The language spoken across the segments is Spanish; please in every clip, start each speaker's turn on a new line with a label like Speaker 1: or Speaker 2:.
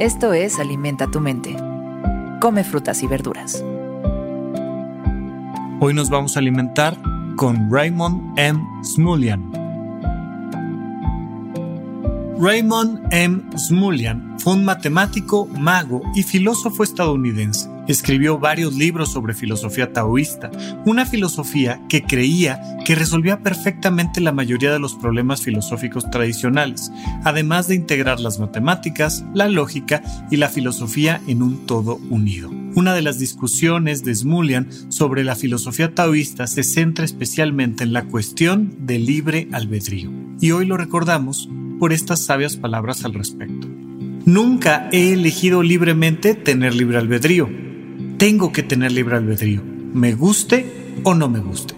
Speaker 1: Esto es Alimenta tu mente. Come frutas y verduras.
Speaker 2: Hoy nos vamos a alimentar con Raymond M. Smulian. Raymond M. Smulian fue un matemático, mago y filósofo estadounidense. Escribió varios libros sobre filosofía taoísta, una filosofía que creía que resolvía perfectamente la mayoría de los problemas filosóficos tradicionales, además de integrar las matemáticas, la lógica y la filosofía en un todo unido. Una de las discusiones de Smulian sobre la filosofía taoísta se centra especialmente en la cuestión del libre albedrío, y hoy lo recordamos por estas sabias palabras al respecto. Nunca he elegido libremente tener libre albedrío tengo que tener libre albedrío, me guste o no me guste.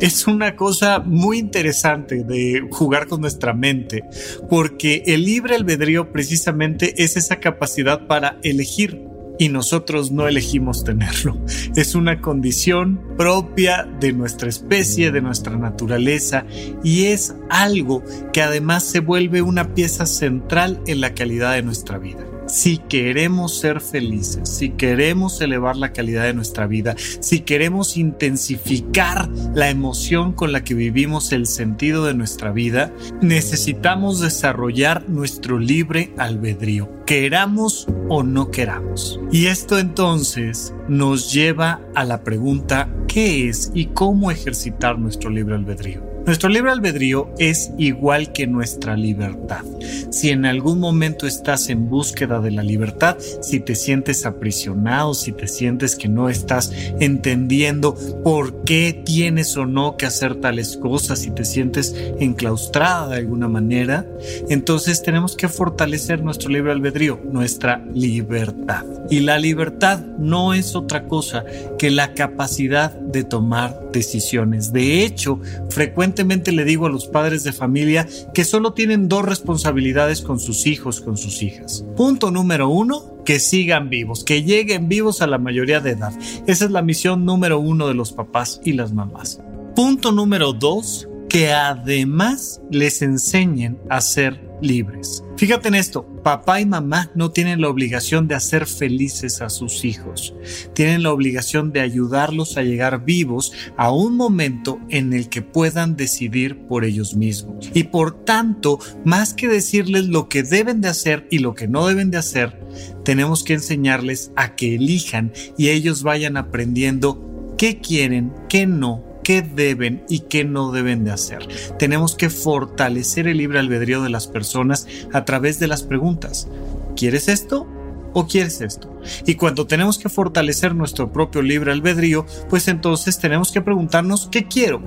Speaker 2: Es una cosa muy interesante de jugar con nuestra mente, porque el libre albedrío precisamente es esa capacidad para elegir y nosotros no elegimos tenerlo. Es una condición propia de nuestra especie, de nuestra naturaleza y es algo que además se vuelve una pieza central en la calidad de nuestra vida si queremos ser felices, si queremos elevar la calidad de nuestra vida, si queremos intensificar la emoción con la que vivimos el sentido de nuestra vida, necesitamos desarrollar nuestro libre albedrío, queramos o no queramos. Y esto entonces nos lleva a la pregunta, ¿qué es y cómo ejercitar nuestro libre albedrío? Nuestro libre albedrío es igual que nuestra libertad. Si en algún momento estás en búsqueda de la libertad, si te sientes aprisionado, si te sientes que no estás entendiendo por qué tienes o no que hacer tales cosas, si te sientes enclaustrada de alguna manera, entonces tenemos que fortalecer nuestro libre albedrío, nuestra libertad. Y la libertad no es otra cosa que la capacidad de tomar decisiones. De hecho, frecuentemente le digo a los padres de familia que solo tienen dos responsabilidades con sus hijos, con sus hijas. Punto número uno, que sigan vivos, que lleguen vivos a la mayoría de edad. Esa es la misión número uno de los papás y las mamás. Punto número dos, que además les enseñen a ser libres. Fíjate en esto, papá y mamá no tienen la obligación de hacer felices a sus hijos, tienen la obligación de ayudarlos a llegar vivos a un momento en el que puedan decidir por ellos mismos. Y por tanto, más que decirles lo que deben de hacer y lo que no deben de hacer, tenemos que enseñarles a que elijan y ellos vayan aprendiendo qué quieren, qué no, qué deben y qué no deben de hacer. Tenemos que fortalecer el libre albedrío de las personas a través de las preguntas. ¿Quieres esto? ¿O quieres esto? Y cuando tenemos que fortalecer nuestro propio libre albedrío, pues entonces tenemos que preguntarnos qué quiero,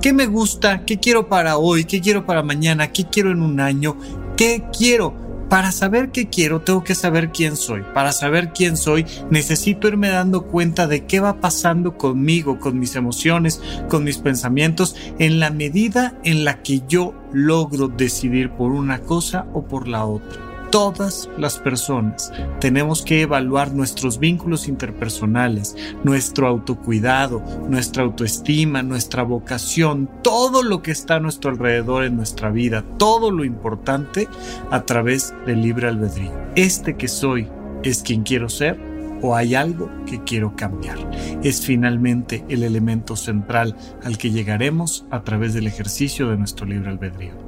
Speaker 2: qué me gusta, qué quiero para hoy, qué quiero para mañana, qué quiero en un año, qué quiero para saber qué quiero, tengo que saber quién soy. Para saber quién soy, necesito irme dando cuenta de qué va pasando conmigo, con mis emociones, con mis pensamientos, en la medida en la que yo logro decidir por una cosa o por la otra todas las personas tenemos que evaluar nuestros vínculos interpersonales, nuestro autocuidado, nuestra autoestima, nuestra vocación, todo lo que está a nuestro alrededor en nuestra vida, todo lo importante a través del libre albedrío. Este que soy es quien quiero ser o hay algo que quiero cambiar. Es finalmente el elemento central al que llegaremos a través del ejercicio de nuestro libre albedrío.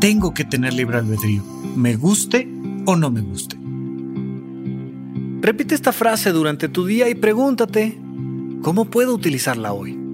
Speaker 2: tengo que tener libre albedrío, me guste o no me guste. Repite esta frase durante tu día y pregúntate, ¿cómo puedo utilizarla hoy?